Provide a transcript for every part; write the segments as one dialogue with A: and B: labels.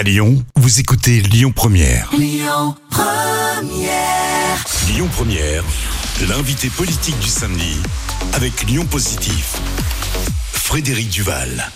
A: À Lyon, vous écoutez Lyon Première.
B: Lyon Première.
A: Lyon Première, l'invité politique du samedi avec Lyon Positif. Frédéric Duval.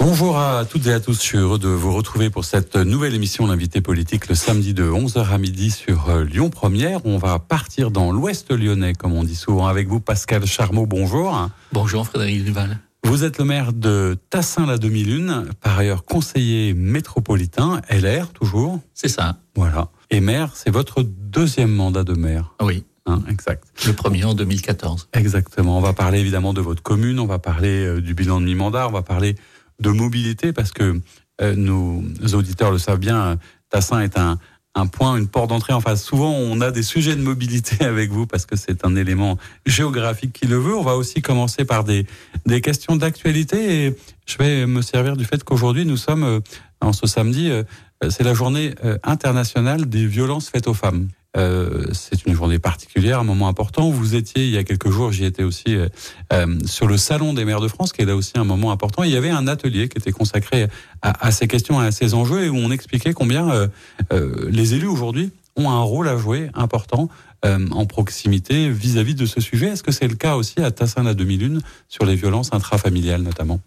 C: Bonjour à toutes et à tous, je suis heureux de vous retrouver pour cette nouvelle émission L'invité politique le samedi de 11h à midi sur euh, Lyon Première. On va partir dans l'ouest lyonnais, comme on dit souvent avec vous, Pascal Charmeau, bonjour.
D: Bonjour Frédéric Duval.
C: Vous êtes le maire de Tassin-la-Demi-Lune, par ailleurs conseiller métropolitain, LR toujours.
D: C'est ça.
C: Voilà. Et maire, c'est votre deuxième mandat de maire.
D: Oui.
C: Hein, exact.
D: Le premier en 2014.
C: Exactement. On va parler évidemment de votre commune, on va parler euh, du bilan de mi-mandat, on va parler de mobilité parce que euh, nos auditeurs le savent bien, Tassin est un, un point, une porte d'entrée. Enfin, souvent, on a des sujets de mobilité avec vous parce que c'est un élément géographique qui le veut. On va aussi commencer par des, des questions d'actualité et je vais me servir du fait qu'aujourd'hui, nous sommes, euh, en ce samedi, euh, c'est la journée euh, internationale des violences faites aux femmes. Euh, c'est une journée particulière, un moment important. Vous étiez il y a quelques jours, j'y étais aussi euh, euh, sur le salon des maires de France, qui est là aussi un moment important. Il y avait un atelier qui était consacré à, à ces questions, à ces enjeux, et où on expliquait combien les élus aujourd'hui ont un rôle à jouer important en proximité vis-à-vis -vis de ce sujet. Est-ce que c'est le cas aussi à Tassin-la-Demi-Lune sur les violences intrafamiliales notamment?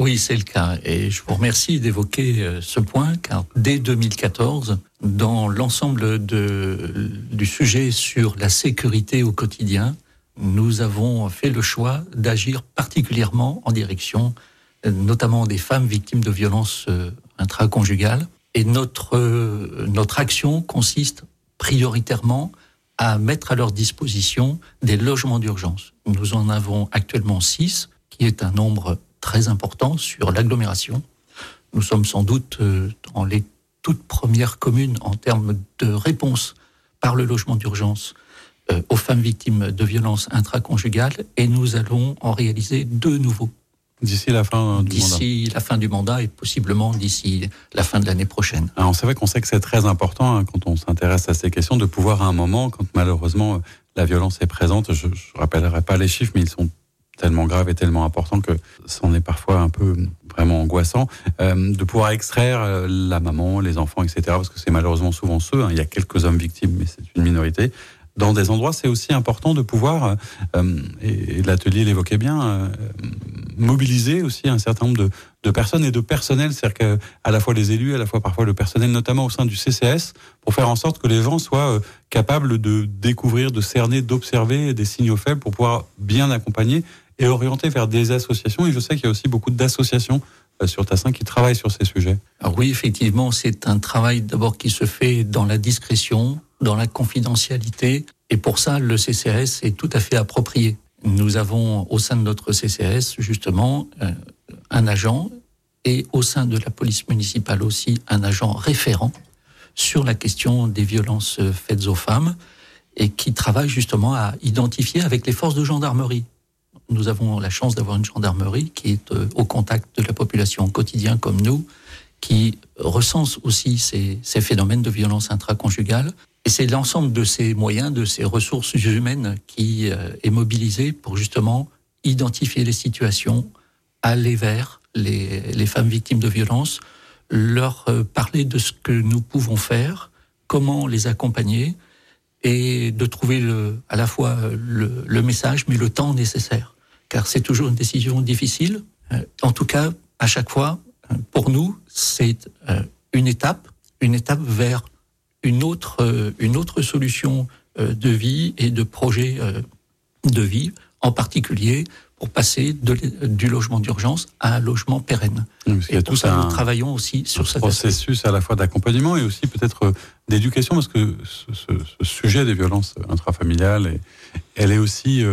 D: Oui, c'est le cas. Et je vous remercie d'évoquer euh, ce point, car dès 2014, dans l'ensemble du sujet sur la sécurité au quotidien, nous avons fait le choix d'agir particulièrement en direction euh, notamment des femmes victimes de violences euh, intraconjugales. Et notre, notre action consiste prioritairement à mettre à leur disposition des logements d'urgence. Nous en avons actuellement six, qui est un nombre très important sur l'agglomération. Nous sommes sans doute euh, dans les toutes premières communes en termes de réponse par le logement d'urgence euh, aux femmes victimes de violences intraconjugales et nous allons en réaliser deux nouveaux.
C: D'ici la fin du
D: mandat D'ici la fin du mandat et possiblement d'ici la fin de l'année prochaine.
C: Alors c'est vrai qu'on sait que c'est très important hein, quand on s'intéresse à ces questions de pouvoir à un moment, quand malheureusement la violence est présente, je ne rappellerai pas les chiffres, mais ils sont tellement grave et tellement important que c'en est parfois un peu vraiment angoissant euh, de pouvoir extraire euh, la maman, les enfants, etc. Parce que c'est malheureusement souvent ceux. Hein, il y a quelques hommes victimes, mais c'est une minorité. Dans des endroits, c'est aussi important de pouvoir, euh, et, l'atelier l'évoquait bien, mobiliser aussi un certain nombre de, de personnes et de personnel, c'est-à-dire qu'à la fois les élus, à la fois parfois le personnel, notamment au sein du CCS, pour faire en sorte que les gens soient capables de découvrir, de cerner, d'observer des signaux faibles pour pouvoir bien accompagner et orienté vers des associations. Et je sais qu'il y a aussi beaucoup d'associations euh, sur Tassin qui travaillent sur ces sujets.
D: Alors oui, effectivement, c'est un travail d'abord qui se fait dans la discrétion, dans la confidentialité. Et pour ça, le CCS est tout à fait approprié. Nous avons au sein de notre CCS, justement, euh, un agent et au sein de la police municipale aussi un agent référent sur la question des violences faites aux femmes et qui travaille justement à identifier avec les forces de gendarmerie nous avons la chance d'avoir une gendarmerie qui est euh, au contact de la population au quotidien comme nous, qui recense aussi ces, phénomènes de violence intraconjugale. Et c'est l'ensemble de ces moyens, de ces ressources humaines qui euh, est mobilisé pour justement identifier les situations, aller vers les, femmes victimes de violence, leur euh, parler de ce que nous pouvons faire, comment les accompagner et de trouver à la fois le message mais le temps nécessaire car c'est toujours une décision difficile. Euh, en tout cas, à chaque fois, euh, pour nous, c'est euh, une étape, une étape vers une autre, une autre solution de vie et de projet de vie, en particulier pour passer de, du logement d'urgence à un logement pérenne.
C: et
D: tout ça, nous travaillons aussi sur ce
C: processus à la fois d'accompagnement et aussi peut-être d'éducation, parce que ce, ce, sujet des violences intrafamiliales, elle est aussi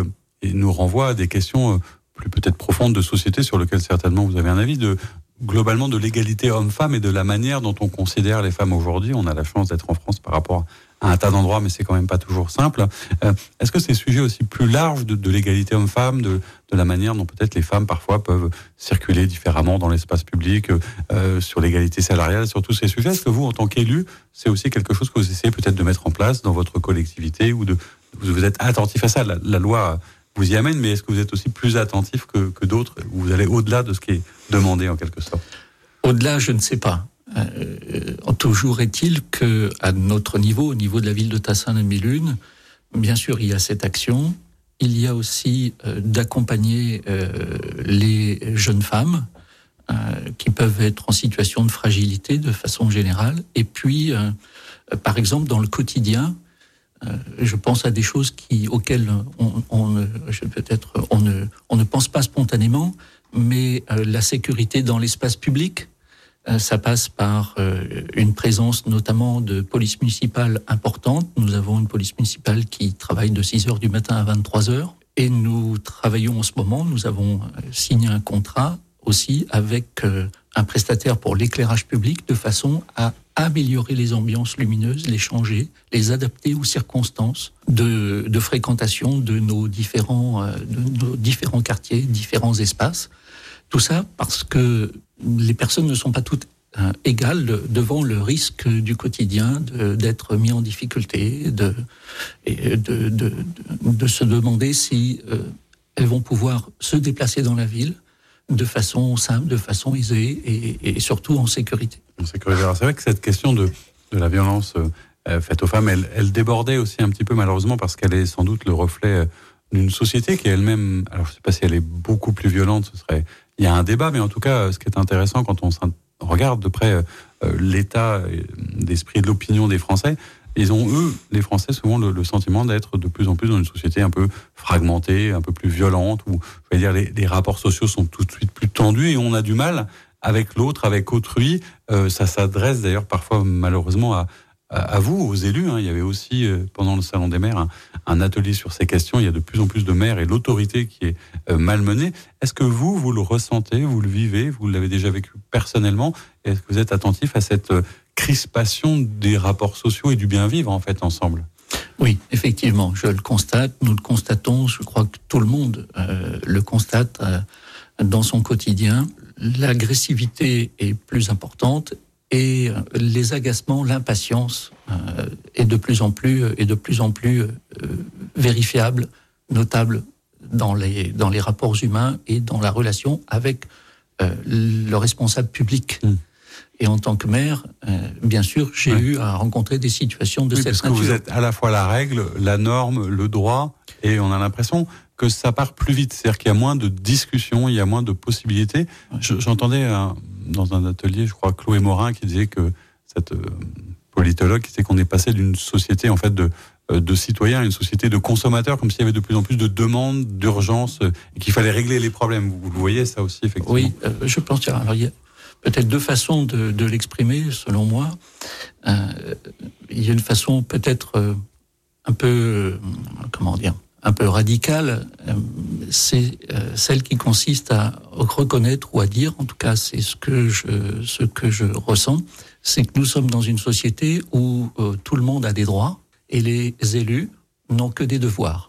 C: et nous renvoie à des questions euh, plus peut-être profondes de société sur lesquelles certainement vous avez un avis de globalement de l'égalité homme-femme et de la manière dont on considère les femmes aujourd'hui. On a la chance d'être en France par rapport à un tas d'endroits, mais c'est quand même pas toujours simple. Euh, est-ce que ces sujets aussi plus larges de, de l'égalité homme-femme, de, de, la manière dont peut-être les femmes parfois peuvent circuler différemment dans l'espace public, euh, sur l'égalité salariale, sur tous ces sujets, est-ce que vous, en tant qu'élu, c'est aussi quelque chose que vous essayez peut-être de mettre en place dans votre collectivité ou de vous êtes attentif à ça? La loi vous y amène, mais est-ce que vous êtes aussi plus attentif que, que d'autres? Vous allez au-delà de ce qui est demandé en quelque sorte?
D: Au-delà, je ne sais pas. toujours est-il que à notre niveau, au niveau de la ville de Tassin-la-Mélune, bien sûr, il y a cette action. Il y a aussi d'accompagner les jeunes femmes qui peuvent être en situation de fragilité de façon générale. Et puis, par exemple, dans le quotidien, euh, je pense à des choses auxquelles on, peut-être on ne pense pas spontanément, mais euh, la sécurité dans l'espace public, euh, ça passe par une présence notamment de police municipale importante. Nous avons une police municipale qui travaille de 6 heures du matin à 23 heures. Et nous travaillons en ce moment, nous avons signé un contrat aussi avec un prestataire pour l'éclairage public de façon à améliorer les ambiances lumineuses, les changer, les adapter aux circonstances de, fréquentation de nos différents, euh, de nos différents quartiers, différents espaces. Tout ça parce que les personnes ne sont pas toutes euh, égales devant le risque du quotidien d'être mis en difficulté, de, de, de, de, se demander si euh, elles vont pouvoir se déplacer dans la ville de façon simple, de façon aisée et, surtout en sécurité.
C: C'est vrai que cette question de, de la violence euh, faite aux femmes, elle, débordait aussi un petit peu malheureusement parce qu'elle est sans doute le reflet euh, d'une société qui elle-même, alors je ne sais pas si elle est beaucoup plus violente, ce serait, il y a un débat, mais en tout cas, ce qui est intéressant quand on regarde de près euh, l'état d'esprit de l'opinion des Français, ils ont, eux, les Français, souvent le, sentiment d'être de plus en plus dans une société un peu fragmentée, un peu plus violente, où je vais dire, les, rapports sociaux sont tout de suite plus tendus et on a du mal avec l'autre, avec autrui. Euh, ça s'adresse d'ailleurs parfois malheureusement à, à, vous, aux élus. Hein. Il y avait aussi euh, pendant le Salon des maires un, atelier sur ces questions. Il y a de plus en plus de maires et l'autorité qui est euh, malmenée. Est-ce que vous, vous le ressentez, vous le vivez, vous l'avez déjà vécu personnellement Est-ce que vous êtes attentif à cette crispation des rapports sociaux et du bien vivre en fait ensemble?
D: Oui, effectivement, je le constate, nous le constatons, je crois que tout le monde le constate dans son quotidien l'agressivité est plus importante et euh, les agacements, l'impatience euh, est de plus en plus est de plus en plus euh, vérifiable, notable dans les dans les rapports humains et dans la relation avec le responsable public. Mm. Et en tant que maire, bien sûr, j'ai eu à rencontrer des situations de cette
C: parce
D: nature.
C: Que vous êtes à la fois la règle, la norme, le droit, et on a l'impression que ça part plus vite. C'est-à-dire qu'il y a moins de discussions, il y a moins de possibilités. J'entendais dans un atelier, je crois, Chloé Morin qui disait que cette euh, politologue disait qu'on est passé d'une société en fait de euh, de citoyens à une société de consommateurs, comme s'il y avait de plus en plus de demandes, d'urgence, euh, et qu'il fallait régler les problèmes. Vous, vous voyez ça aussi, effectivement
D: Oui, je pense qu'il y a peut-être deux façons de, de l'exprimer, selon moi. Euh, il y a une façon peut-être un peu, comment dire, un peu radicale, euh, c'est euh, celle qui consiste à reconnaître ou à dire, en tout cas c'est ce que je, ce que je ressens, c'est que nous sommes dans une société où euh, tout le monde a des droits et les élus n'ont que des devoirs.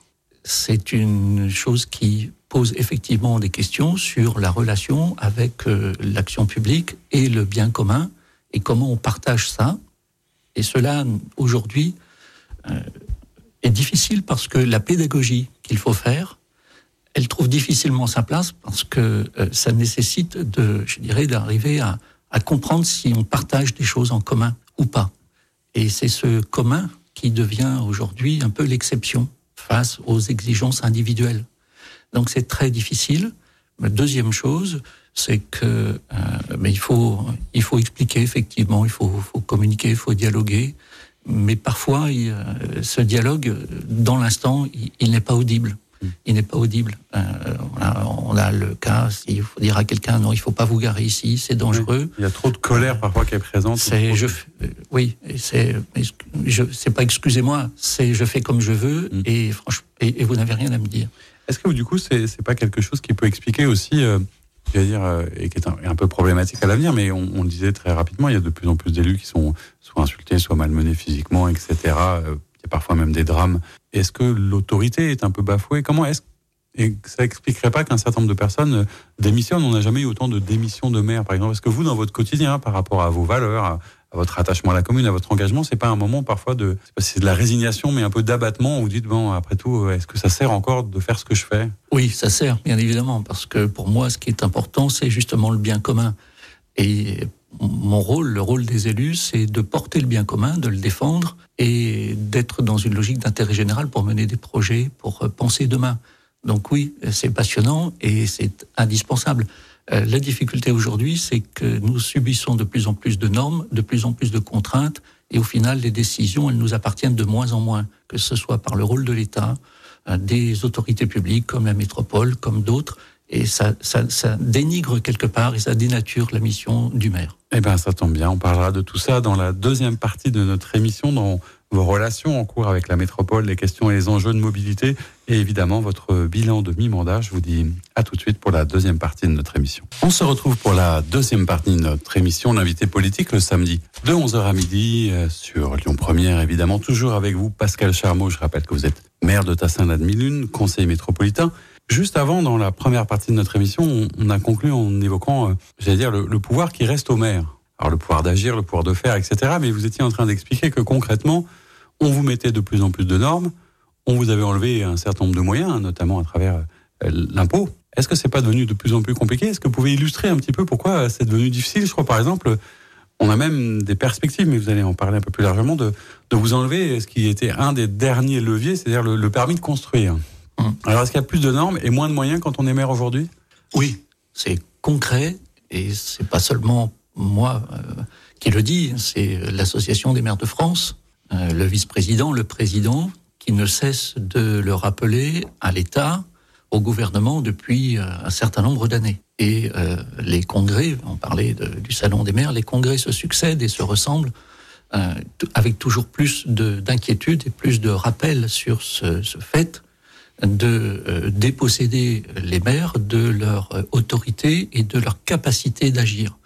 D: C'est une chose qui pose effectivement des questions sur la relation avec l'action publique et le bien commun et comment on partage ça. Et cela, aujourd'hui, est difficile parce que la pédagogie qu'il faut faire, elle trouve difficilement sa place parce que euh, ça nécessite de, je dirais, d'arriver à comprendre si on partage des choses en commun ou pas. Et c'est ce commun qui devient aujourd'hui un peu l'exception face aux exigences individuelles. Donc c'est très difficile. La deuxième chose, c'est que euh, mais il faut il faut expliquer effectivement, il faut, faut communiquer, il faut dialoguer, mais parfois, ce dialogue, dans l'instant, il, n'est pas audible. Il n'est pas audible. Euh, on, a, le cas, il faut dire à quelqu'un, non, il faut pas vous garer ici, c'est dangereux.
C: Il y a trop de colère parfois qui est présente.
D: C'est, je, euh, oui, c'est, je, c'est pas excusez-moi, c'est je fais comme je veux mm. et franchement, et, vous n'avez rien à me dire.
C: Est-ce que du coup, c'est, c'est pas quelque chose qui peut expliquer aussi euh, dire, euh, et qui est un, peu problématique à l'avenir, mais on, on, le disait très rapidement, il y a de plus en plus d'élus qui sont soit insultés, soit malmenés physiquement, etc. Euh, il y a parfois même des drames. Est-ce que l'autorité est un peu bafouée? Comment est-ce et ça expliquerait pas qu'un certain nombre de personnes euh, démissionnent? On n'a jamais eu autant de démissions de maires, par exemple. Est-ce que vous, dans votre quotidien, par rapport à vos valeurs, à votre attachement à la commune, à votre engagement, c'est pas un moment parfois de, c'est de la résignation, mais un peu d'abattement où vous dites bon, après tout, est-ce que ça sert encore de faire ce que je fais?
D: Oui, ça sert, bien évidemment, parce que pour moi, ce qui est important, c'est justement le bien commun. Et mon rôle, le rôle des élus, c'est de porter le bien commun, de le défendre et d'être dans une logique d'intérêt général pour mener des projets, pour euh, penser demain. Donc oui, c'est passionnant et c'est indispensable. Euh, la difficulté aujourd'hui, c'est que nous subissons de plus en plus de normes, de plus en plus de contraintes, et au final, les décisions, elles nous appartiennent de moins en moins, que ce soit par le rôle de l'État, euh, des autorités publiques comme la métropole, comme d'autres, et ça, ça, ça, dénigre quelque part et ça dénature la mission du maire.
C: Eh bien, ça tombe bien. On parlera de tout ça dans la deuxième partie de notre émission, dans vos relations en cours avec la métropole, les questions et les enjeux de mobilité, et évidemment votre bilan de mi-mandat. Je vous dis à tout de suite pour la deuxième partie de notre émission. On se retrouve pour la deuxième partie de notre émission, l'invité politique, le samedi de 11h à midi euh, sur Lyon Première, évidemment, toujours avec vous, Pascal Charmeau. Je rappelle que vous êtes maire de Tassin-la-Demi-Lune, conseiller métropolitain. Juste avant, dans la première partie de notre émission, on, a conclu en évoquant, euh, j'allais dire, le, pouvoir qui reste au maire. Alors le pouvoir d'agir, le pouvoir de faire, etc. Mais vous étiez en train d'expliquer que concrètement, on vous mettait de plus en plus de normes, on vous avait enlevé un certain nombre de moyens, notamment à travers euh, l'impôt. Est-ce que c'est pas devenu de plus en plus compliqué? Est-ce que vous pouvez illustrer un petit peu pourquoi c'est devenu difficile? Je crois par exemple, on a même des perspectives, mais vous allez en parler un peu plus largement, de, vous enlever ce qui était un des derniers leviers, c'est-à-dire le permis de construire. Mmh. Alors, est-ce qu'il y a plus de normes et moins de moyens quand on est maire aujourd'hui?
D: Oui, c'est concret et c'est pas seulement moi euh, qui le dis, c'est l'association des maires de France, euh, le vice-président, le président, qui ne cesse de le rappeler à l'État, au gouvernement depuis euh, un certain nombre d'années. Et euh, les congrès, on parlait de, du salon des maires, les congrès se succèdent et se ressemblent euh, avec toujours plus d'inquiétude et plus de rappels sur ce, ce fait de euh, déposséder les maires de leur autorité et de leur capacité d'agir.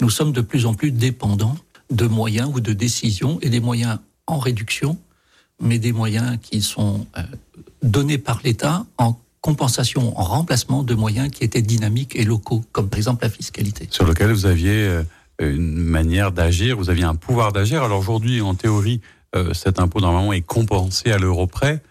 D: Nous sommes de plus en plus dépendants de moyens ou de décisions et des moyens en réduction, mais des moyens qui sont euh, donnés par l'État en compensation, en remplacement de moyens qui étaient dynamiques et locaux, comme par exemple la fiscalité.
C: Sur lequel vous aviez euh, une manière d'agir, vous aviez un pouvoir d'agir. Alors aujourd'hui, en théorie, euh, cet impôt normalement est compensé à l'euro près.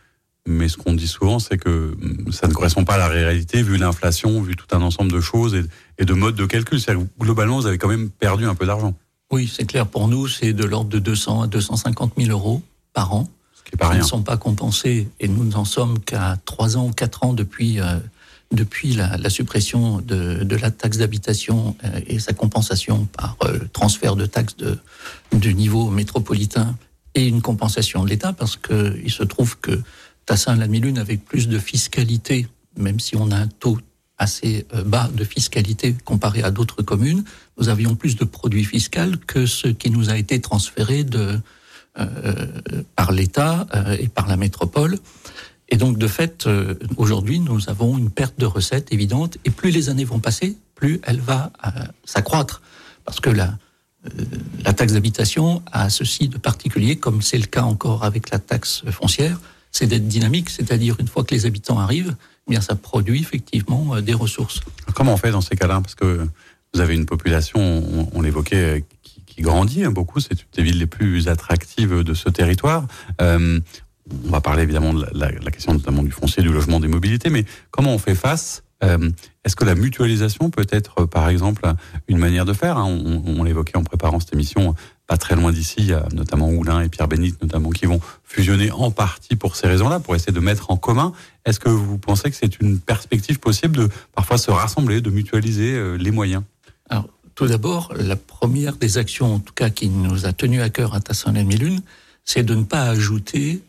C: Mais ce qu'on dit souvent, c'est que hum, ça ne correspond pas à la réalité, vu l'inflation, vu tout un ensemble de choses et, et de modes de calcul. Que globalement, vous avez quand même perdu un peu d'argent.
D: Oui, c'est clair. Pour nous, c'est de l'ordre de 200 à 250 000 euros par an.
C: Ce qui est pas rien.
D: ne sont pas compensés et nous n'en sommes qu'à 3 ans ou 4 ans depuis, euh, depuis la, la, suppression de, de la taxe d'habitation euh, et sa compensation par euh, transfert de taxes de, du niveau métropolitain et une compensation de l'État parce qu'il se trouve que Tassin-la-Milune avec plus de fiscalité, même si on a un taux assez euh, bas de fiscalité comparé à d'autres communes, nous avions plus de produits fiscaux que ce qui nous a été transféré de, euh, par l'État euh, et par la métropole. Et donc, de fait, euh, aujourd'hui, nous avons une perte de recettes évidente. Et plus les années vont passer, plus elle va euh, s'accroître. Parce que la, euh, la taxe d'habitation a ceci de particulier, comme c'est le cas encore avec la taxe foncière, c'est d'être dynamique, c'est-à-dire une fois que les habitants arrivent, eh bien ça produit effectivement euh, des ressources.
C: Comment on fait dans ces cas-là? Parce que vous avez une population, on, l'évoquait, qui, grandit hein, beaucoup. C'est une des villes les plus attractives de ce territoire. Euh, on va parler évidemment de la, question notamment du foncier, du logement, des mobilités, mais comment on fait face euh, Est-ce que la mutualisation peut être, par exemple, une manière de faire? Hein, on l'évoquait en préparant cette émission pas très loin d'ici, il y a notamment Oulin et Pierre Bénite notamment qui vont fusionner en partie pour ces raisons-là, pour essayer de mettre en commun. Est-ce que vous pensez que c'est une perspective possible de parfois se rassembler, de mutualiser euh, les moyens?
D: Alors, tout d'abord, la première des actions, en tout cas, qui nous a tenu à cœur à tassin la lune c'est de ne pas ajouter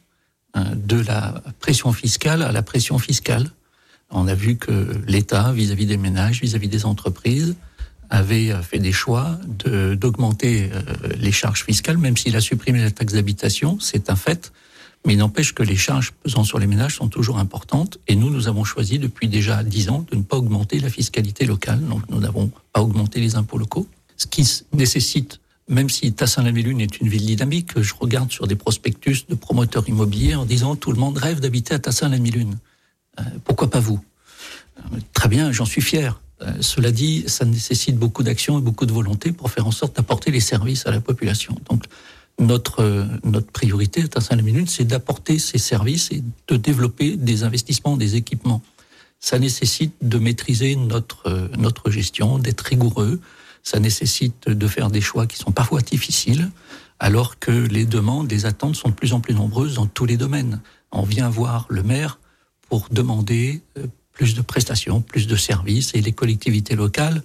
D: euh, de la pression fiscale à la pression fiscale. On a vu que l'État, vis-à-vis des ménages, vis-à-vis des entreprises, avait fait des choix d'augmenter de, euh, les charges fiscales, même s'il a supprimé la taxe d'habitation, c'est un fait. Mais il n'empêche que les charges pesant sur les ménages sont toujours importantes. Et nous, nous avons choisi depuis déjà dix ans de ne pas augmenter la fiscalité locale. Donc, nous n'avons pas augmenté les impôts locaux. Ce qui nécessite, même si Tassin-la-Lune est une ville dynamique, je regarde sur des prospectus de promoteurs immobiliers en disant tout le monde rêve d'habiter à Tassin-la-Lune. Euh, pourquoi pas vous? Euh, Très bien, j'en suis fier. Euh, cela dit, ça nécessite beaucoup d'action et beaucoup de volonté pour faire en sorte d'apporter les services à la population. Donc, notre, euh, notre priorité à saint minute, c'est d'apporter ces services et de développer des investissements, des équipements. Ça nécessite de maîtriser notre, euh, notre gestion, d'être rigoureux, Ça nécessite de faire des choix qui sont parfois difficiles, alors que les demandes, les attentes sont de plus en plus nombreuses dans tous les domaines. On vient voir le maire pour demander plus de prestations, plus de services, et les collectivités locales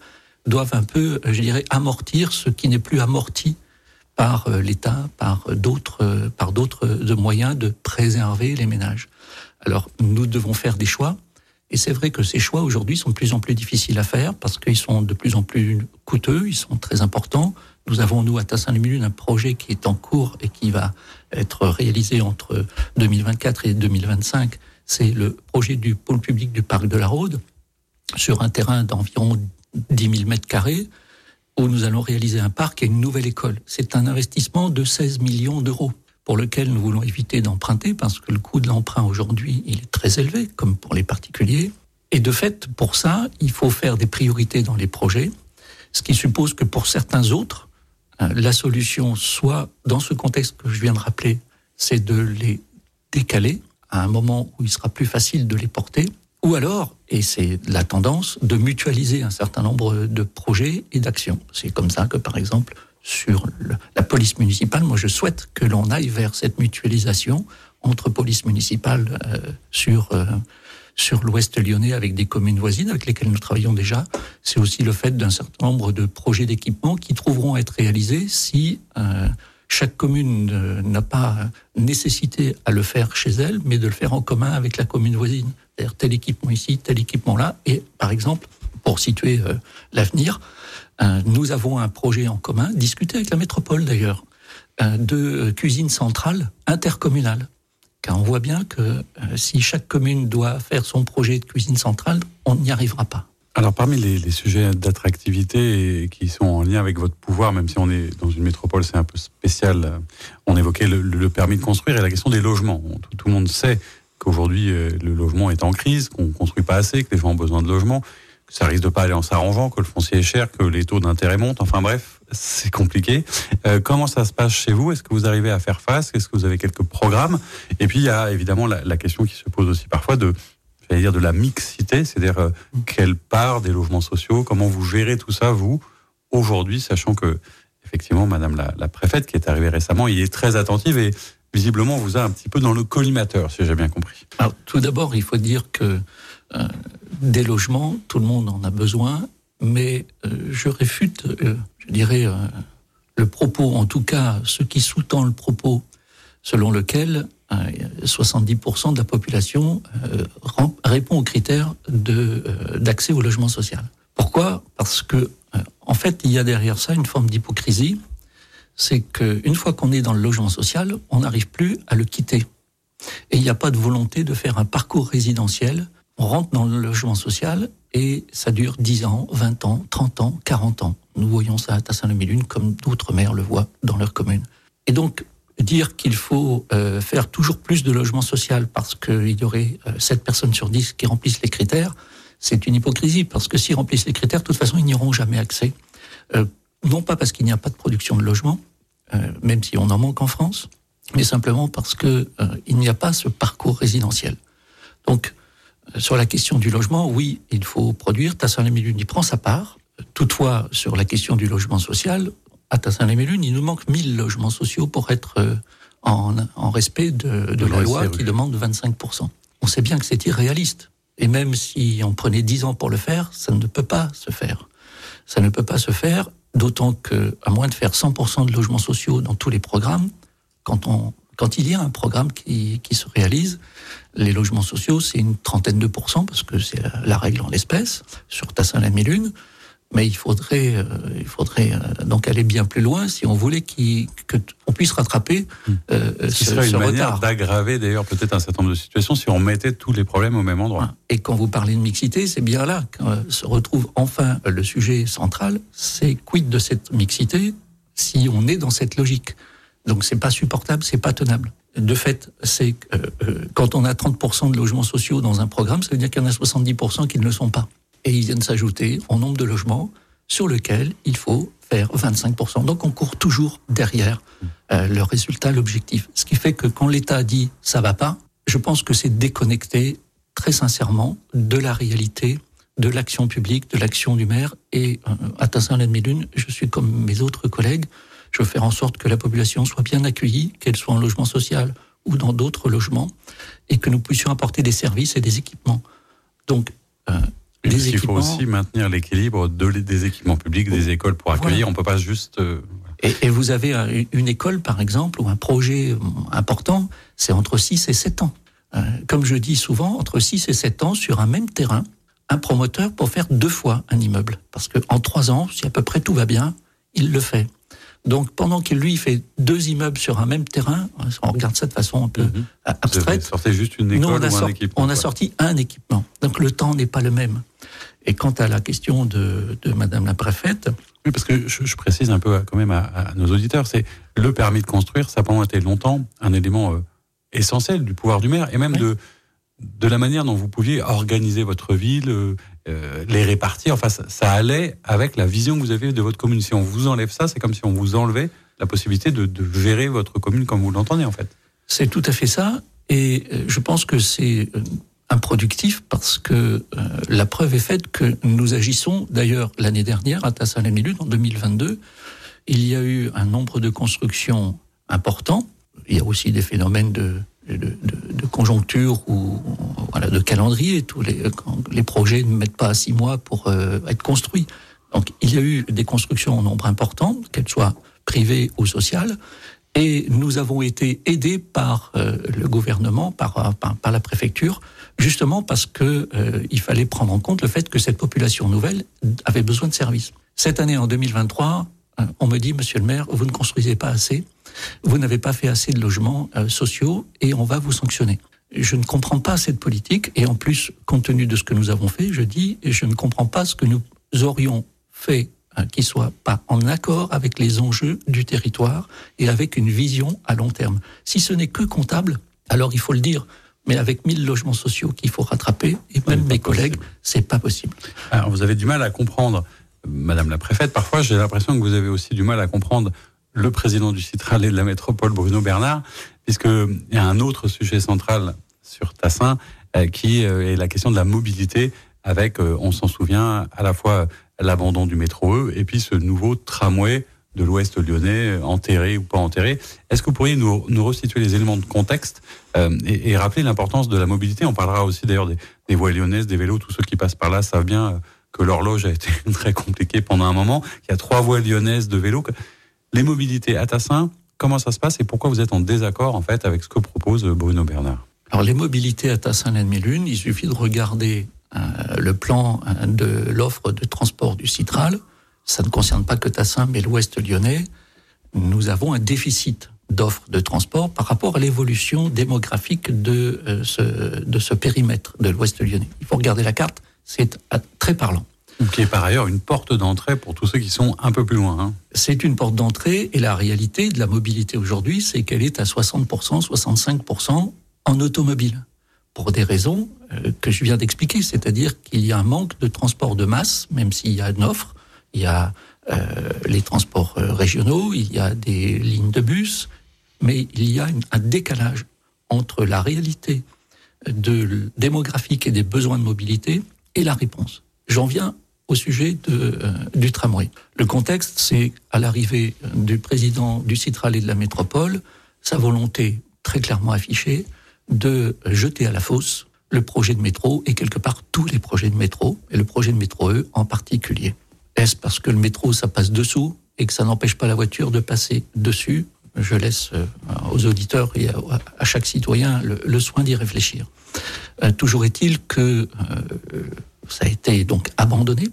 D: doivent un peu, je dirais, amortir ce qui n'est plus amorti par euh, l'État, par d'autres, euh, par d'autres moyens de préserver les ménages. Alors, nous devons faire des choix. Et c'est vrai que ces choix aujourd'hui sont de plus en plus difficiles à faire parce qu'ils sont de plus en plus coûteux, ils sont très importants. Nous avons, nous, à Tassin-les-Mulunes, un projet qui est en cours et qui va être réalisé entre 2024 et 2025. C'est le projet du pôle public du parc de la Rôde sur un terrain d'environ 10 000 mètres carrés où nous allons réaliser un parc et une nouvelle école. C'est un investissement de 16 millions d'euros pour lequel nous voulons éviter d'emprunter parce que le coût de l'emprunt aujourd'hui, il est très élevé, comme pour les particuliers. Et de fait, pour ça, il faut faire des priorités dans les projets, ce qui suppose que pour certains autres, euh, la solution, soit dans ce contexte que je viens de rappeler, c'est de les décaler à un moment où il sera plus facile de les porter, ou alors, et c'est la tendance, de mutualiser un certain nombre de projets et d'actions. C'est comme ça que, par exemple, sur la police municipale, moi je souhaite que l'on aille vers cette mutualisation entre police municipale euh, sur euh, sur l'ouest lyonnais avec des communes voisines avec lesquelles nous travaillons déjà. C'est aussi le fait d'un certain nombre de projets d'équipement qui trouveront à être réalisés si euh, chaque commune n'a pas nécessité à le faire chez elle, mais de le faire en commun avec la commune voisine. C'est-à-dire tel équipement ici, tel équipement là. Et par exemple, pour situer euh, l'avenir, euh, nous avons un projet en commun, discuté avec la métropole d'ailleurs, euh, de cuisine centrale intercommunale. Car on voit bien que si chaque commune doit faire son projet de cuisine centrale, on n'y arrivera pas.
C: Alors parmi les, sujets d'attractivité qui sont en lien avec votre pouvoir, même si on est dans une métropole, c'est un peu spécial, euh, on évoquait le, permis de construire et la question des logements. Tout, le monde sait qu'aujourd'hui euh, le logement est en crise, qu'on construit pas assez, que les gens ont besoin de logements, que ça risque de pas aller en s'arrangeant, que le foncier est cher, que les taux d'intérêt montent. Enfin bref, c'est compliqué. Euh, comment ça se passe chez vous? Est-ce que vous arrivez à faire face? Est-ce que vous avez quelques programmes? Et puis il y a évidemment la, la question qui se pose aussi parfois de j'allais dire de la mixité, c'est-à-dire euh, quelle part des logements sociaux, comment vous gérez tout ça, vous, aujourd'hui, sachant que, effectivement, Madame la, préfète, qui est arrivée récemment, il est très attentive et visiblement vous a un petit peu dans le collimateur, si j'ai bien compris.
D: Alors, tout d'abord, il faut dire que euh, des logements, tout le monde en a besoin, mais euh, je réfute, je dirais, le propos, en tout cas, ce qui sous-tend le propos selon lequel 70% de la population euh, répond aux critères euh, d'accès au logement social. Pourquoi? Parce que, euh, en fait, il y a derrière ça une forme d'hypocrisie. C'est qu'une fois qu'on est dans le logement social, on n'arrive plus à le quitter. Et il n'y a pas de volonté de faire un parcours résidentiel. On rentre dans le logement social et ça dure 10 ans, 20 ans, 30 ans, 40 ans. Nous voyons ça à Tassin-le-Milune comme d'autres maires le voient dans leur commune. Et donc, dire qu'il faut euh, faire toujours plus de logement social parce qu'il y aurait euh, 7 personnes sur 10 qui remplissent les critères, c'est une hypocrisie parce que s'ils remplissent les critères, de toute façon, ils n'y auront jamais accès. Euh, non pas parce qu'il n'y a pas de production de logement, euh, même si on en manque en France, mais simplement parce que euh, il n'y a pas ce parcours résidentiel. Donc, sur la question du logement, oui, il faut produire. Tassin Lemiluny prend sa part. Toutefois, sur la question du logement social, à Tassin-les-Mélunes, il nous manque 1000 logements sociaux pour être euh, en, en respect de, de, la loi qui demande 25%. On sait bien que c'est irréaliste. Et même si on prenait 10 ans pour le faire, ça ne peut pas se faire. Ça ne peut pas se faire, d'autant que, à moins de faire 100% de logements sociaux dans tous les programmes, quand on, quand il y a un programme qui, qui se réalise, les logements sociaux, c'est une trentaine de pourcents, parce que c'est la règle en l'espèce, sur Tassin-la-Mélune. Mais il faudrait, euh, il faudrait euh, donc aller bien plus loin si on voulait qu'on puisse rattraper hmm. euh, ce,
C: serait une manière d'aggraver d'ailleurs peut-être un certain nombre de situations si on mettait tous les problèmes au même endroit.
D: Et quand vous parlez de mixité, c'est bien là que se retrouve enfin le sujet central. C'est quid de cette mixité si on est dans cette logique? Donc c'est pas supportable, c'est pas tenable. De fait, c'est quand on a 30% de logements sociaux dans un programme, ça veut dire qu'il y en a 70% qui ne le sont pas et ils viennent s'ajouter au nombre de logements sur lequel il faut faire 25%. Donc on court toujours derrière euh, le résultat, l'objectif. Ce qui fait que quand l'État dit ça va pas, je pense que c'est déconnecté très sincèrement de la réalité de l'action publique, de l'action du maire. Et euh, à Tassin-la-Demi-Lune, je suis comme mes autres collègues, je veux faire en sorte que la population soit bien accueillie, qu'elle soit en logement social ou dans d'autres logements, et que nous puissions apporter des services et des équipements. Donc,
C: euh, les il faut aussi maintenir l'équilibre de, des équipements publics, des écoles pour accueillir. On ne peut pas juste. Euh,
D: et, et, vous avez une école, par exemple, ou un projet important, c'est entre 6 et 7 ans. Euh, comme je dis souvent, entre 6 et 7 ans, sur un même terrain, un promoteur pour faire deux fois un immeuble. Parce qu'en trois ans, si à peu près tout va bien, il le fait. Donc pendant qu'il lui fait deux immeubles sur un même terrain, on regarde ça de façon un peu mhm. abstraite.
C: Vous juste une école
D: on a,
C: ou un équipement,
D: on a sorti un équipement. Donc le temps n'est pas le même. Et quant à la question de, de Madame la préfète,
C: oui, parce que je, je, précise un peu quand même à, à nos auditeurs, c'est le permis de construire, ça a pendant été longtemps un élément euh, essentiel du pouvoir du maire et même de de la manière dont vous pouviez organiser votre ville, euh, euh, les répartir. Enfin, ça, allait avec la vision que vous avez de votre commune. Si on vous enlève ça, c'est comme si on vous enlevait la possibilité de, gérer votre commune comme vous l'entendez en fait.
D: C'est tout à fait ça. Et je pense que c'est improductif parce que la preuve est faite que nous agissons. D'ailleurs, l'année dernière, à Tassin-la-Milune, en 2022, il y a eu un nombre de constructions important il y a aussi des phénomènes de, de, de, de conjoncture ou voilà, de calendrier. Tous les, les projets ne mettent pas six mois pour euh, être construits. Donc il y a eu des constructions en nombre important, qu'elles soient privées ou sociales, et nous avons été aidés par euh, le gouvernement, par, par, par, la préfecture, justement parce que euh, il fallait prendre en compte le fait que cette population nouvelle avait besoin de services. Cette année, en 2023, on me dit, Monsieur le maire, vous ne construisez pas assez vous n'avez pas fait assez de logements euh, sociaux et on va vous sanctionner. Je ne comprends pas cette politique et en plus, compte tenu de ce que nous avons fait, je dis, je ne comprends pas ce que nous aurions fait hein, qui soit pas en accord avec les enjeux du territoire et avec une vision à long terme. Si ce n'est que comptable, alors il faut le dire, mais avec 1000 logements sociaux qu'il faut rattraper, et même mes collègues, c'est pas possible.
C: Alors vous avez du mal à comprendre, Madame la préfète, parfois j'ai l'impression que vous avez aussi du mal à comprendre le président du Citral et de la métropole, Bruno Bernard, puisqu'il y a un autre sujet central sur Tassin, euh, qui euh, est la question de la mobilité, avec, euh, on s'en souvient, à la fois l'abandon du métro E, et puis ce nouveau tramway de l'Ouest lyonnais, enterré ou pas enterré. Est-ce que vous pourriez nous, nous restituer les éléments de contexte et, et, rappeler l'importance de la mobilité? On parlera aussi d'ailleurs des, des, voies lyonnaises, des vélos, tous ceux qui passent par là savent bien que l'horloge a été très compliquée pendant un moment. Il y a trois voies lyonnaises de vélos. Les mobilités à Tassin, comment ça se passe et pourquoi vous êtes en désaccord en fait avec ce que propose Bruno Bernard?
D: Alors les mobilités à Tassin l'ennemi-lune, il suffit de regarder euh, le plan euh, de l'offre de transport du Citral. Ça ne concerne pas que Tassin, mais l'Ouest lyonnais. Nous avons un déficit d'offres de transport par rapport à l'évolution démographique de, euh, ce, de ce périmètre de l'Ouest lyonnais. Il faut regarder la carte, c'est très parlant.
C: Qui est par ailleurs une porte d'entrée pour tous ceux qui sont un peu plus loin. Hein.
D: C'est une porte d'entrée et la réalité de la mobilité aujourd'hui, c'est qu'elle est à 60%, 65% en automobile. Pour des raisons euh, que je viens d'expliquer, c'est-à-dire qu'il y a un manque de transport de masse, même s'il y a une offre, il y a euh, les transports euh, régionaux, il y a des lignes de bus, mais il y a un décalage entre la réalité démographique et des besoins de mobilité et la réponse. J'en viens au sujet de, euh, du tramway. Le contexte, c'est à l'arrivée du président du Citral et de la métropole, sa volonté très clairement affichée de jeter à la fosse le projet de métro et quelque part tous les projets de métro, et le projet de métro E en particulier. Est-ce parce que le métro, ça passe dessous et que ça n'empêche pas la voiture de passer dessus? Je laisse euh, aux auditeurs et à, chaque citoyen le, soin d'y réfléchir. Euh, toujours est-il que euh, ça a été donc abandonné.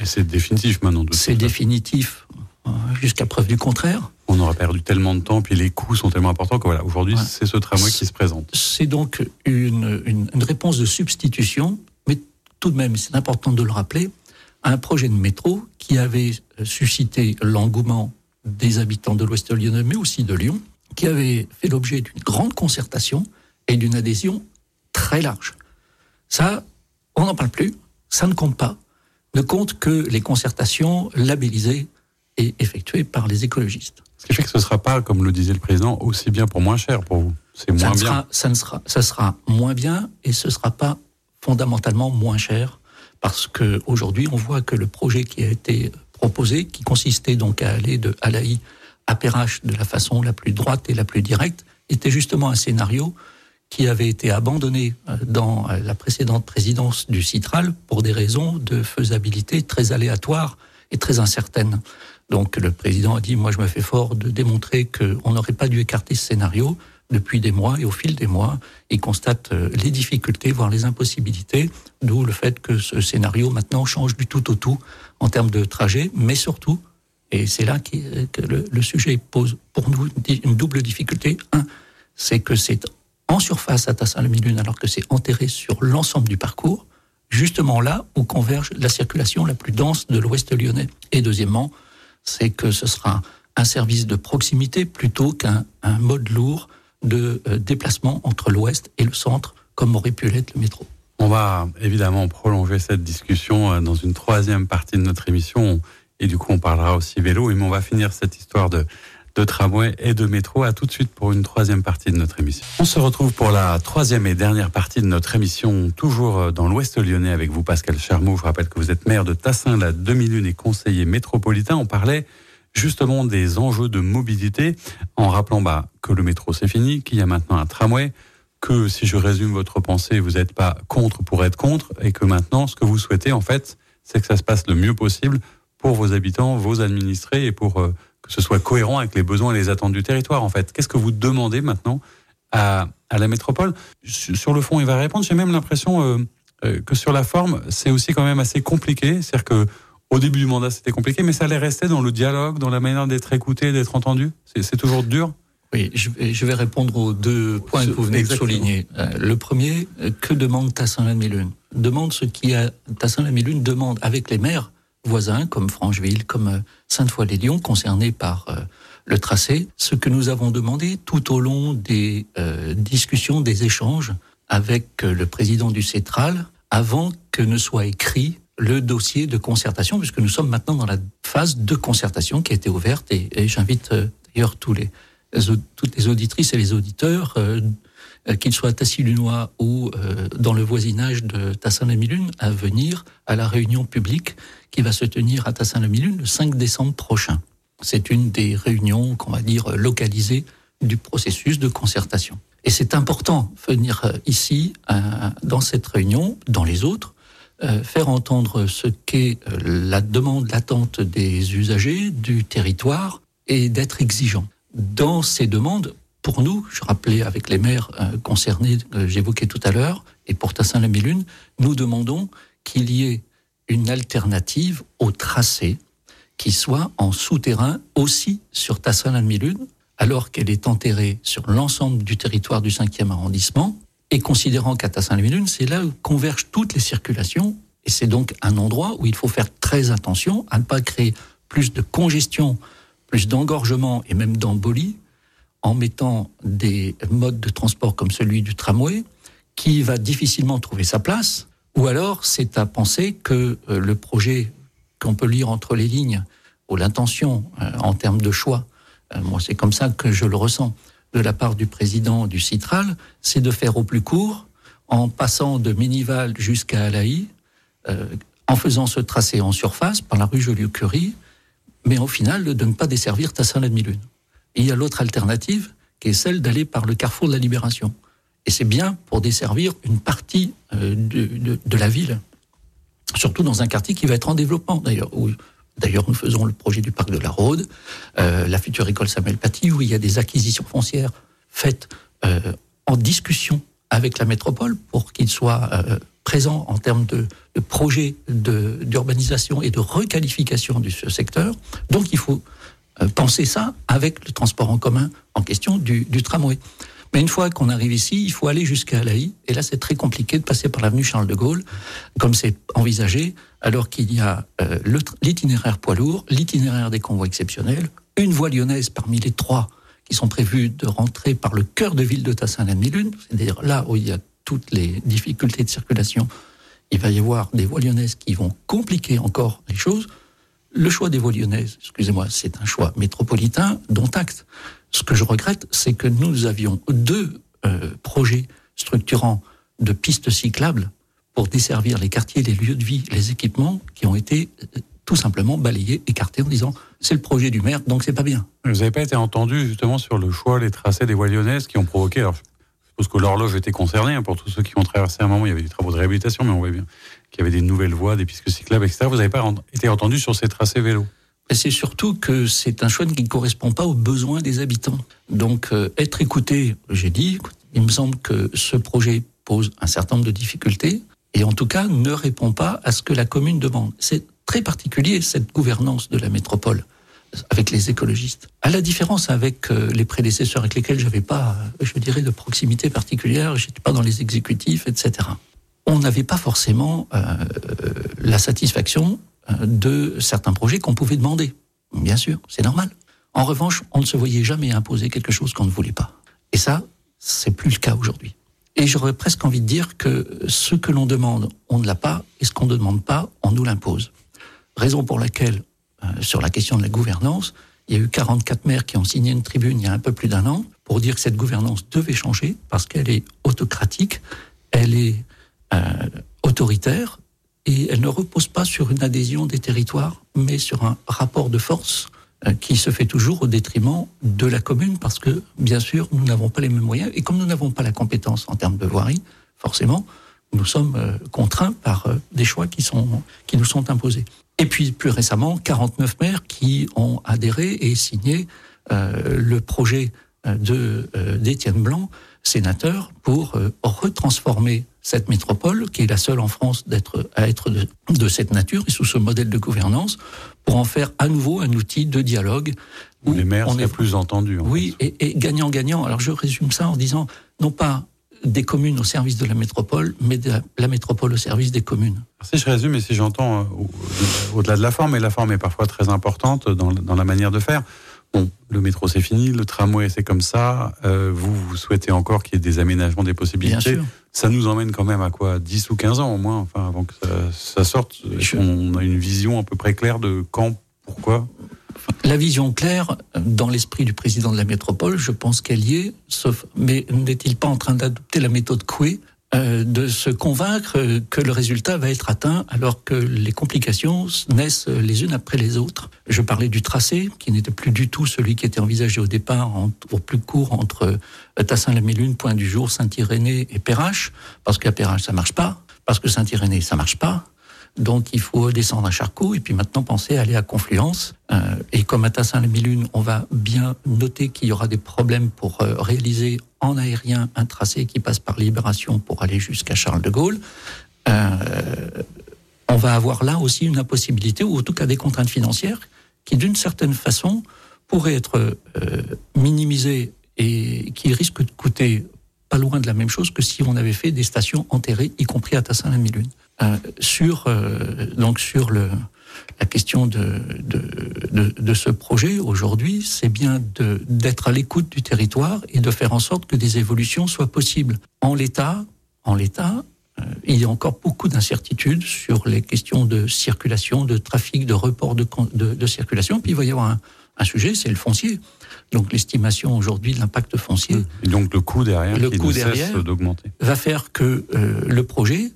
C: Et c'est définitif maintenant.
D: C'est définitif euh, jusqu'à preuve du contraire.
C: On aura perdu tellement de temps, puis les coûts sont tellement importants que voilà, aujourd'hui, c'est ce tramway qui se présente.
D: C'est donc une, une, une, réponse de substitution, mais tout de même, c'est important de le rappeler, à un projet de métro qui avait suscité l'engouement des habitants de l'Ouest lyonnais, mais aussi de Lyon, qui avait fait l'objet d'une grande concertation et d'une adhésion très large. Ça, on n'en parle plus ça ne compte pas. Ne compte que les concertations labellisées et effectuées par les écologistes.
C: Ce qui fait que ce ne sera pas, comme le disait le président, aussi bien pour moins cher pour vous. C'est moins
D: ça
C: bien.
D: ça, ne sera, ça sera moins bien et ce ne sera pas fondamentalement moins cher parce que aujourd'hui, on voit que le projet qui a été proposé, qui consistait donc à aller de Alaï à Perrache de la façon la plus droite et la plus directe, était justement un scénario qui avait été abandonné euh, dans euh, la précédente présidence du Citral pour des raisons de faisabilité très aléatoires et très incertaines. Donc le président a dit, moi je me fais fort de démontrer qu'on n'aurait pas dû écarter ce scénario depuis des mois et au fil des mois, il constate euh, les difficultés, voire les impossibilités, d'où le fait que ce scénario maintenant change du tout au tout en termes de trajet, mais surtout, et c'est là que le, le, sujet pose pour nous une double difficulté. Un, c'est que c'est en surface à Tassin-le-Milune alors que c'est enterré sur l'ensemble du parcours, justement là où converge la circulation la plus dense de l'ouest lyonnais. Et deuxièmement, c'est que ce sera un service de proximité plutôt qu'un mode lourd de euh, déplacement entre l'ouest et le centre, comme aurait pu l'être le métro.
C: On va évidemment prolonger cette discussion euh, dans une troisième partie de notre émission. Et du coup, on parlera aussi vélo. Mais on va finir cette histoire de, de tramway et de métro. À tout de suite pour une troisième partie de notre émission. On se retrouve pour la troisième et dernière partie de notre émission, toujours euh, dans l'Ouest lyonnais avec vous, Pascal Charmeau. Je rappelle que vous êtes maire de Tassin, la demi-lune et conseiller métropolitain. On parlait justement des enjeux de mobilité en rappelant bah, que le métro c'est fini, qu'il y a maintenant un tramway, que si je résume votre pensée, vous n'êtes pas contre pour être contre et que maintenant ce que vous souhaitez en fait, c'est que ça se passe le mieux possible pour vos habitants, vos administrés et pour euh, que ce soit cohérent avec les besoins et les attentes du territoire, en fait. Qu'est-ce que vous demandez maintenant à, à la métropole? Sur le fond, il va répondre. J'ai même l'impression euh, euh, que sur la forme, c'est aussi quand même assez compliqué. C'est-à-dire que au début du mandat, c'était compliqué, mais ça allait rester dans le dialogue, dans la manière d'être écouté, d'être entendu. C'est toujours dur.
D: Oui, je vais, je vais, répondre aux deux points que vous venez de souligner. Euh, le premier, que demande Tassin-la-Mélune Demande ce qui a Tassin-la-Mélune demande avec les maires voisins comme Francheville, comme euh, Sainte-Foy-les-Lyons, concernés par euh, le tracé. Ce que nous avons demandé tout au long des euh, discussions, des échanges avec le président du CETRAL, avant que ne soit écrit le dossier de concertation, puisque nous sommes maintenant dans la phase de concertation qui a été ouverte, et, j'invite d'ailleurs toutes les auditrices et les auditeurs euh, qu'il soit à lunois ou euh, dans le voisinage de Tassin-la-Milune, à venir à la réunion publique qui va se tenir à Tassin-la-Milune le 5 décembre prochain. C'est une des réunions, qu'on va dire, localisées du processus de concertation. Et c'est important venir euh, ici, dans cette réunion, dans les autres, faire entendre ce qu'est la demande, l'attente des usagers du territoire et d'être exigeant. Dans ces demandes, pour nous, je rappelais avec les maires euh, concernés j'évoquais tout à l'heure, et pour Tassin-la-Mélune, nous demandons qu'il y ait une alternative au tracé qui soit en souterrain aussi sur Tassin-la-Mélune, alors qu'elle est enterrée sur l'ensemble du territoire du 5e arrondissement, et considérant qu'à Tassin-la-Mélune, c'est là où convergent toutes les circulations, et c'est donc un endroit où il faut faire très attention à ne pas créer plus de congestion, plus d'engorgement et même d'embolie en mettant des modes de transport comme celui du tramway, qui va difficilement trouver sa place, ou alors c'est à penser que euh, le projet qu'on peut lire entre les lignes, ou l'intention euh, en termes de choix, euh, moi c'est comme ça que je le ressens, de la part du président du Citral, c'est de faire au plus court, en passant de Ménival jusqu'à Alaï, en faisant ce tracé en surface par la rue Joliot-Curie, mais au final de ne pas desservir Tassin-la-Demi-Lune il y a l'autre alternative qui est celle d'aller par le carrefour de la Libération. Et c'est bien pour desservir une partie euh, de, la ville, surtout dans un quartier qui va être en développement d'ailleurs. D'ailleurs, nous faisons le projet du parc de la Rôde, euh, la future école Samuel Paty, où il y a des acquisitions foncières faites euh, en discussion avec la métropole pour qu'il soit euh, présent en termes de, de projets d'urbanisation et de requalification du secteur. Donc, il faut penser ça avec le transport en commun en question du, tramway. Mais une fois qu'on arrive ici, il faut aller jusqu'à Alaï. Et là, c'est très compliqué de passer par l'avenue Charles de Gaulle, comme c'est envisagé, alors qu'il y a euh, l'itinéraire poids lourd, l'itinéraire des convois exceptionnels, une voie lyonnaise parmi les trois qui sont prévues de rentrer par le cœur de ville de Tassin-la-Demi-Lune, c'est-à-dire là où il y a toutes les difficultés de circulation. Il va y avoir des voies lyonnaises qui vont compliquer encore les choses. Le choix des voies lyonnaises, excusez-moi, c'est un choix métropolitain dont acte. Ce que je regrette, c'est que nous avions deux euh, projets structurants de pistes cyclables pour desservir les quartiers, les lieux de vie, les équipements qui ont été euh, tout simplement balayés, écartés en disant c'est le projet du maire, donc c'est pas bien.
C: Vous n'avez pas été entendu justement sur le choix, les tracés des voies lyonnaises qui ont provoqué. Alors, je suppose que l'horloge était concernée hein, pour tous ceux qui ont traversé un moment. Il y avait des travaux de réhabilitation, mais on voit bien qu'il y avait des nouvelles voies, des pistes cyclables, etc. Vous n'avez pas été entendu sur ces tracés vélos
D: c'est surtout que c'est un choix qui ne correspond pas aux besoins des habitants. Donc, euh, être écouté, j'ai dit, il me semble que ce projet pose un certain nombre de difficultés et en tout cas ne répond pas à ce que la commune demande. C'est très particulier cette gouvernance de la métropole avec les écologistes. À la différence avec euh, les prédécesseurs avec lesquels j'avais pas, je dirais, de proximité particulière, j'étais pas dans les exécutifs, etc. On n'avait pas forcément euh, la satisfaction euh, de certains projets qu'on pouvait demander. Bien sûr, c'est normal. En revanche, on ne se voyait jamais imposer quelque chose qu'on ne voulait pas. Et ça, c'est plus le cas aujourd'hui. Et j'aurais presque envie de dire que ce que l'on demande, on ne l'a pas, et ce qu'on ne demande pas, on nous l'impose. Raison pour laquelle, euh, sur la question de la gouvernance, il y a eu 44 maires qui ont signé une tribune il y a un peu plus d'un an pour dire que cette gouvernance devait changer parce qu'elle est autocratique, elle est autoritaire, et elle ne repose pas sur une adhésion des territoires, mais sur un rapport de force euh, qui se fait toujours au détriment de la commune, parce que, bien sûr, nous n'avons pas les mêmes moyens, et comme nous n'avons pas la compétence en termes de voirie, forcément, nous sommes euh, contraints par euh, des choix qui, sont, qui nous sont imposés. Et puis, plus récemment, 49 maires qui ont adhéré et signé le projet de d'Étienne Blanc, sénateur, pour retransformer cette métropole, qui est la seule en France d'être, à être de, cette nature et sous ce modèle de gouvernance, pour en faire à nouveau un outil de dialogue.
C: Où, les maires on est plus entendus.
D: oui, et gagnant-gagnant. Alors je résume ça en disant, non pas des communes au service de la métropole, mais de la, métropole au service des communes.
C: Si je résume et si j'entends euh, au-delà de la forme, et la forme est parfois très importante dans, dans la manière de faire, Bon, le métro c'est fini, le tramway c'est comme ça. Euh, vous, vous souhaitez encore qu'il y ait des aménagements, des possibilités. Ça nous emmène quand même à quoi 10 ou 15 ans au moins, enfin, avant que ça, sorte. On a une vision à peu près claire de quand, pourquoi
D: la vision claire, dans l'esprit du président de la métropole, je pense qu'elle y est, sauf, mais n'est-il pas en train d'adopter la méthode Coué? Euh, de se convaincre que le résultat va être atteint alors que les complications naissent les unes après les autres. Je parlais du tracé, qui n'était plus du tout celui qui était envisagé au départ, en, au plus court entre Tassin-la-Mélune, Point du Jour, Saint-Irénée et Perrache, parce qu'à Perrache ça marche pas, parce que Saint-Irénée ça marche pas, donc il faut descendre à Charcot et puis maintenant penser à aller à Confluence. Euh, et comme à Tassin-la-Milune, on va bien noter qu'il y aura des problèmes pour euh, réaliser en aérien un tracé qui passe par Libération pour aller jusqu'à Charles de Gaulle. Euh, on va avoir là aussi une impossibilité ou en tout cas des contraintes financières qui d'une certaine façon pourraient être minimisées et qui risquent de coûter pas loin de la même chose que si on avait fait des stations enterrées, y compris à Tassin-la-Milune. Euh, sur euh, donc sur le la question de, de, de, ce projet aujourd'hui, c'est bien d'être à l'écoute du territoire et de faire en sorte que des évolutions soient possibles. En l'état, en l'état, euh, il y a encore beaucoup d'incertitudes sur les questions de circulation, de trafic, de report de, de, circulation. Puis il va y avoir un, un sujet, c'est le foncier. Donc l'estimation aujourd'hui de l'impact foncier.
C: Et donc le coût derrière le qui coût derrière d'augmenter.
D: Va faire que le projet euh,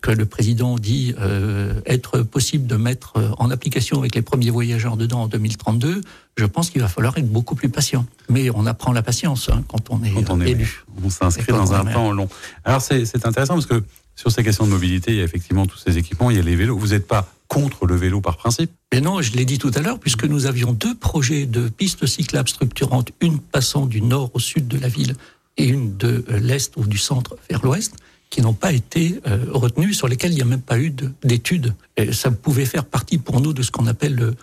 D: que le président dit euh, être possible de mettre euh, en application avec les premiers voyageurs dedans en 2032, je pense qu'il va falloir être beaucoup plus patient. Mais on apprend la patience hein, quand on est,
C: on
D: élu.
C: On s'inscrit dans un temps long. Alors c'est intéressant parce que sur ces questions de mobilité, il y a effectivement tous ces équipements, il y a les vélos. Vous n'êtes pas contre le vélo par principe?
D: Mais non, je l'ai dit tout à l'heure, puisque nous avions deux projets de pistes cyclables structurantes, une passant du nord au sud de la ville et une de l'est ou du centre vers l'ouest qui n'ont pas été euh, retenus, sur lesquels il n'y a même pas eu d'études. Ça pouvait faire partie pour nous de ce qu'on appelle le,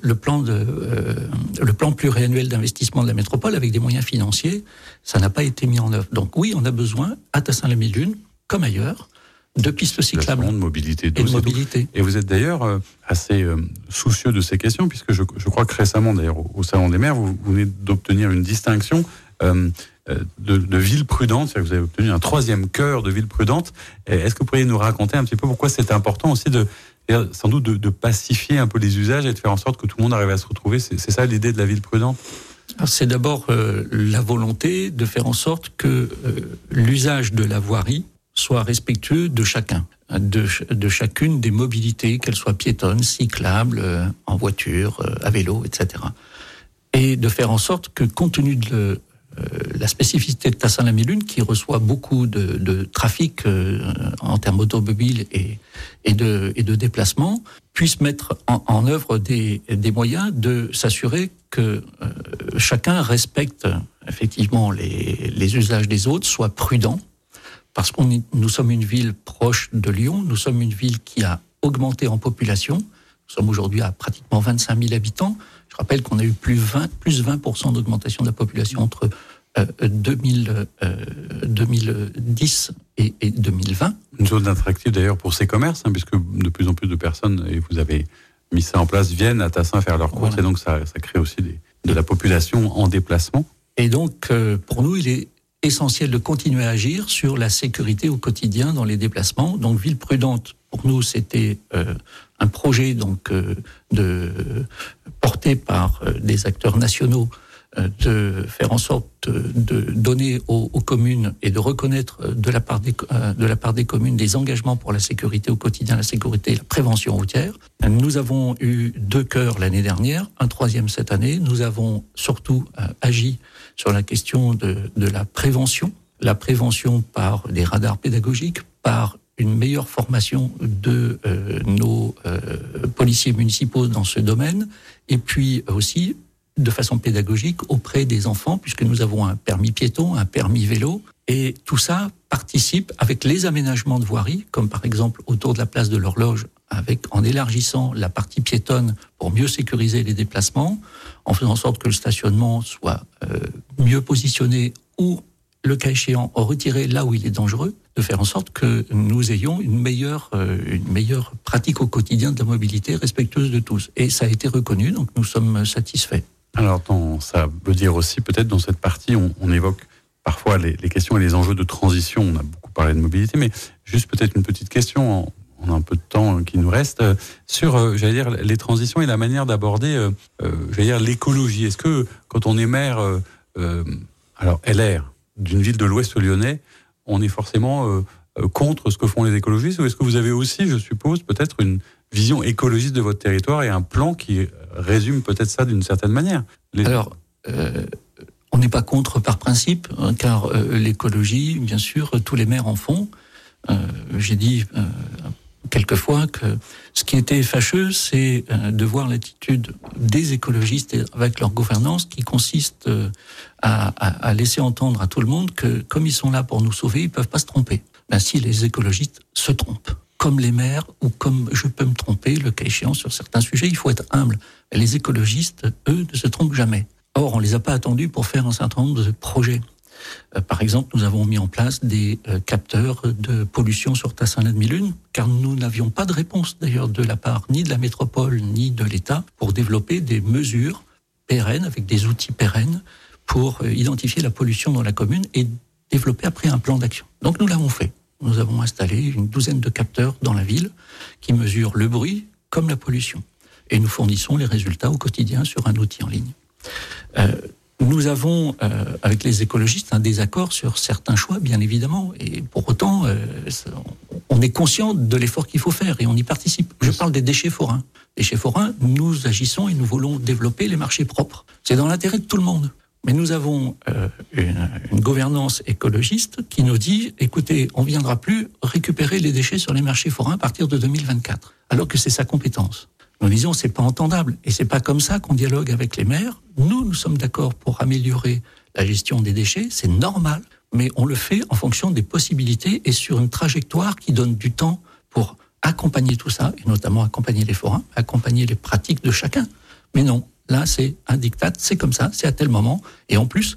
D: le plan de euh, le plan pluriannuel d'investissement de la métropole avec des moyens financiers, ça n'a pas été mis en œuvre. Donc oui, on a besoin à Tassin-la-Mille-Lune, comme ailleurs, de pistes cyclables.
C: De mobilité,
D: et de mobilité.
C: Et vous êtes d'ailleurs euh, assez soucieux de ces questions, puisque je, je crois que récemment, d'ailleurs, au, Salon des maires, vous, vous venez d'obtenir une distinction euh, de, de ville prudente, que vous avez obtenu un troisième cœur de ville prudente. Est-ce que vous pourriez nous raconter un petit peu pourquoi c'est important aussi de sans doute de, pacifier un peu les usages et de faire en sorte que tout le monde arrive à se retrouver C'est ça l'idée de la ville prudente?
D: C'est d'abord euh, la volonté de faire en sorte que euh, l'usage de la voirie soit respectueux de chacun, de, chacune des mobilités, qu'elles soient piétonnes, cyclables, euh, en voiture, euh, à vélo, etc. Et de faire en sorte que, compte tenu de euh, la spécificité de Tassin-la-Mélune, qui reçoit beaucoup de, trafic en termes automobiles et, de, et de déplacement, puisse mettre en, œuvre des, moyens de s'assurer que chacun respecte effectivement les, usages des autres, soit prudent, parce qu'on nous sommes une ville proche de Lyon, nous sommes une ville qui a augmenté en population. Nous sommes aujourd'hui à pratiquement 25 000 habitants. Je rappelle qu'on a eu plus 20 plus 20 d'augmentation de la population entre euh, 2000, euh, 2010 et, et, 2020.
C: Une zone attractive d'ailleurs pour ces commerces, hein, puisque de plus en plus de personnes, et vous avez mis ça en place, viennent à Tassin faire leurs courses, voilà. et donc ça, ça crée aussi des, de la population en déplacement.
D: Et donc, euh, pour nous, il est essentiel de continuer à agir sur la sécurité au quotidien dans les déplacements. Donc, Ville Prudente, pour nous, c'était euh, un projet donc euh, de par euh, des acteurs nationaux euh, de faire en sorte de donner aux, communes et de reconnaître de la part des euh, de la part des communes des engagements pour la sécurité au quotidien, la sécurité et la prévention routière. Nous avons eu deux cœurs l'année dernière, un troisième cette année. Nous avons surtout euh, agi sur la question de, de la prévention, la prévention par des radars pédagogiques, par une meilleure formation de euh, nos euh, policiers municipaux dans ce domaine, et puis aussi de façon pédagogique auprès des enfants, puisque nous avons un permis piéton, un permis vélo, et tout ça participe avec les aménagements de voirie, comme par exemple autour de la place de l'horloge, avec en élargissant la partie piétonne pour mieux sécuriser les déplacements, en faisant en sorte que le stationnement soit euh, mieux positionné ou le cas échéant retiré là où il est dangereux, de faire en sorte que nous ayons une meilleure, euh, une meilleure pratique au quotidien de la mobilité respectueuse de tous. Et ça a été reconnu, donc nous sommes satisfaits.
C: Alors, ça veut dire aussi, peut-être dans cette partie, on, évoque parfois les, questions et les enjeux de transition. On a beaucoup parlé de mobilité, mais juste peut-être une petite question, on a un peu de temps qui nous reste, euh, sur, euh, j'allais dire, les transitions et la manière d'aborder, euh, j'allais dire, l'écologie. Est-ce que quand on est maire, euh, alors LR, d'une ville de l'Ouest lyonnais, on est forcément contre ce que font les écologistes ou est-ce que vous avez aussi, je suppose, peut-être une vision écologiste de votre territoire et un plan qui résume peut-être ça d'une certaine manière?
D: Alors, euh, on n'est pas contre par principe, hein, car euh, l'écologie, bien sûr, tous les maires en font. Euh, J'ai dit euh, quelquefois que ce qui était fâcheux, c'est euh, de voir l'attitude des écologistes avec leur gouvernance qui consiste euh, à, laisser entendre à tout le monde que comme ils sont là pour nous sauver, ils peuvent pas se tromper. Ben, si les écologistes se trompent, comme les maires ou comme je peux me tromper, le cas échéant sur certains sujets, il faut être humble. Les écologistes, eux, ne se trompent jamais. Or, on les a pas attendus pour faire un certain nombre de projets. Euh, par exemple, nous avons mis en place des euh, capteurs de pollution sur Tassin-la-Demi-Lune, car nous n'avions pas de réponse d'ailleurs de la part ni de la métropole ni de l'État pour développer des mesures pérennes, avec des outils pérennes, pour euh, identifier la pollution dans la commune et développer après un plan d'action. Donc nous l'avons fait. Nous avons installé une douzaine de capteurs dans la ville qui mesurent le bruit comme la pollution. Et nous fournissons les résultats au quotidien sur un outil en ligne. Nous avons, euh, avec les écologistes, un désaccord sur certains choix, bien évidemment, et pour autant, euh, on est conscient de l'effort qu'il faut faire et on y participe. Je parle des déchets forains. Déchets forains, nous agissons et nous voulons développer les marchés propres. C'est dans l'intérêt de tout le monde. Mais nous avons euh, une, une, gouvernance écologiste qui nous dit écoutez, on ne viendra plus récupérer les déchets sur les marchés forains à partir de 2024, alors que c'est sa compétence. Nous disons c'est pas entendable et c'est pas comme ça qu'on dialogue avec les maires. Nous, nous sommes d'accord pour améliorer la gestion des déchets, c'est normal, mais on le fait en fonction des possibilités et sur une trajectoire qui donne du temps pour accompagner tout ça, et notamment accompagner les forains, accompagner les pratiques de chacun. Mais non, là c'est un diktat, c'est comme ça, c'est à tel moment. Et en plus,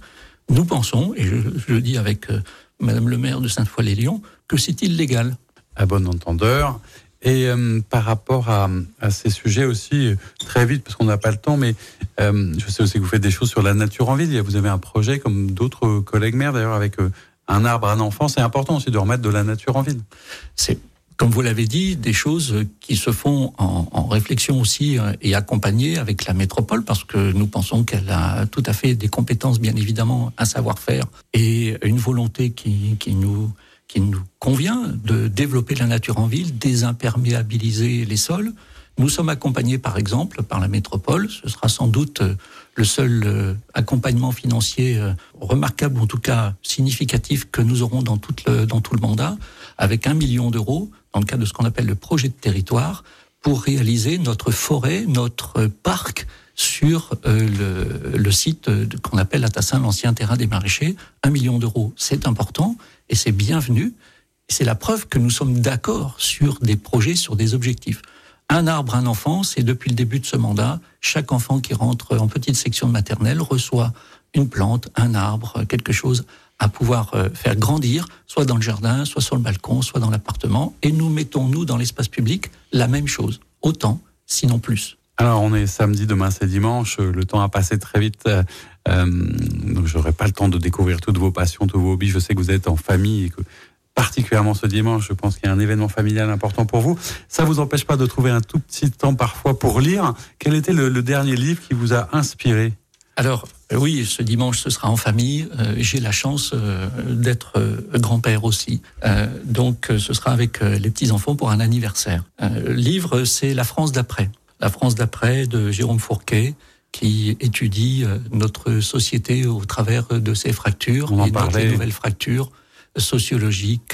D: nous pensons, et je, je le dis avec euh, Madame le maire de Sainte-Foy-les-Lyons, que c'est illégal.
C: À bon entendeur. Et euh, par rapport à, à, ces sujets aussi, très vite, parce qu'on n'a pas le temps, mais euh, je sais aussi que vous faites des choses sur la nature en ville. Vous avez un projet, comme d'autres collègues maires d'ailleurs, avec euh, un arbre, un enfant. C'est important aussi de remettre de la nature en ville.
D: C'est comme vous l'avez dit, des choses qui se font en, réflexion aussi et accompagnées avec la métropole, parce que nous pensons qu'elle a tout à fait des compétences, bien évidemment, un savoir-faire et une volonté qui nous qui nous convient de développer la nature en ville, désimperméabiliser les sols. Nous sommes accompagnés, par exemple, par la métropole. Ce sera sans doute euh, le seul euh, accompagnement financier euh, remarquable, en tout cas significatif, que nous aurons dans tout le, dans tout le mandat, avec un million d'euros dans le cadre de ce qu'on appelle le projet de territoire, pour réaliser notre forêt, notre parc sur le, le, site qu'on appelle à Tassin, l'ancien terrain des maraîchers. Un million d'euros, c'est important et c'est bienvenu. C'est la preuve que nous sommes d'accord sur des projets, sur des objectifs. Un arbre, un enfant, c'est depuis le début de ce mandat, chaque enfant qui rentre en petite section de maternelle reçoit une plante, un arbre, quelque chose à pouvoir euh, faire grandir, soit dans le jardin, soit sur le balcon, soit dans l'appartement. Et nous mettons, nous, dans l'espace public, la même chose. Autant, sinon plus.
C: Alors, on est samedi, demain c'est dimanche. Le temps a passé très vite. Euh, euh donc, j'aurai pas le temps de découvrir toutes vos passions, tous vos hobbies. Je sais que vous êtes en famille et que particulièrement ce dimanche, je pense qu'il y a un événement familial important pour vous. Ça vous empêche pas de trouver un tout petit temps parfois pour lire. Quel était le, le dernier livre qui vous a inspiré?
D: Alors, euh, oui, ce dimanche, ce sera en famille. Euh, J'ai la chance euh, d'être euh, grand-père aussi. Donc, ce sera avec les petits-enfants pour un anniversaire. livre, c'est La France d'après. La France d'après de Jérôme Fourquet qui étudie notre société au travers de ses fractures
C: On
D: et de les nouvelles fractures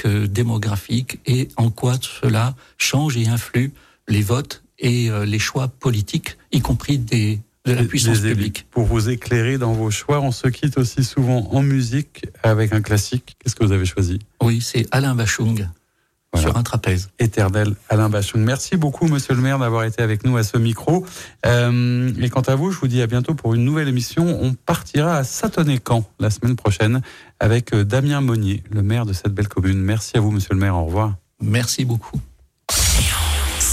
D: euh, démographique, et en quoi cela change et influe les votes et euh, les choix politiques, y compris des, de la puissance
C: des
D: publique.
C: Pour vous éclairer dans vos choix, on se quitte aussi souvent en musique avec un classique. Qu'est-ce que vous avez choisi?
D: Oui, c'est Alain Bachung
C: Voilà.
D: sur un trapèze.
C: éternel Alain Bachung. Merci beaucoup, monsieur le maire, d'avoir été avec nous à ce micro. Euh, et quant à vous, je vous dis à bientôt pour une nouvelle émission. On partira à Satonnet-Camp la semaine prochaine avec euh, Damien Monnier, le maire de cette belle commune. Merci à vous, monsieur le maire. Au revoir.
D: Merci beaucoup.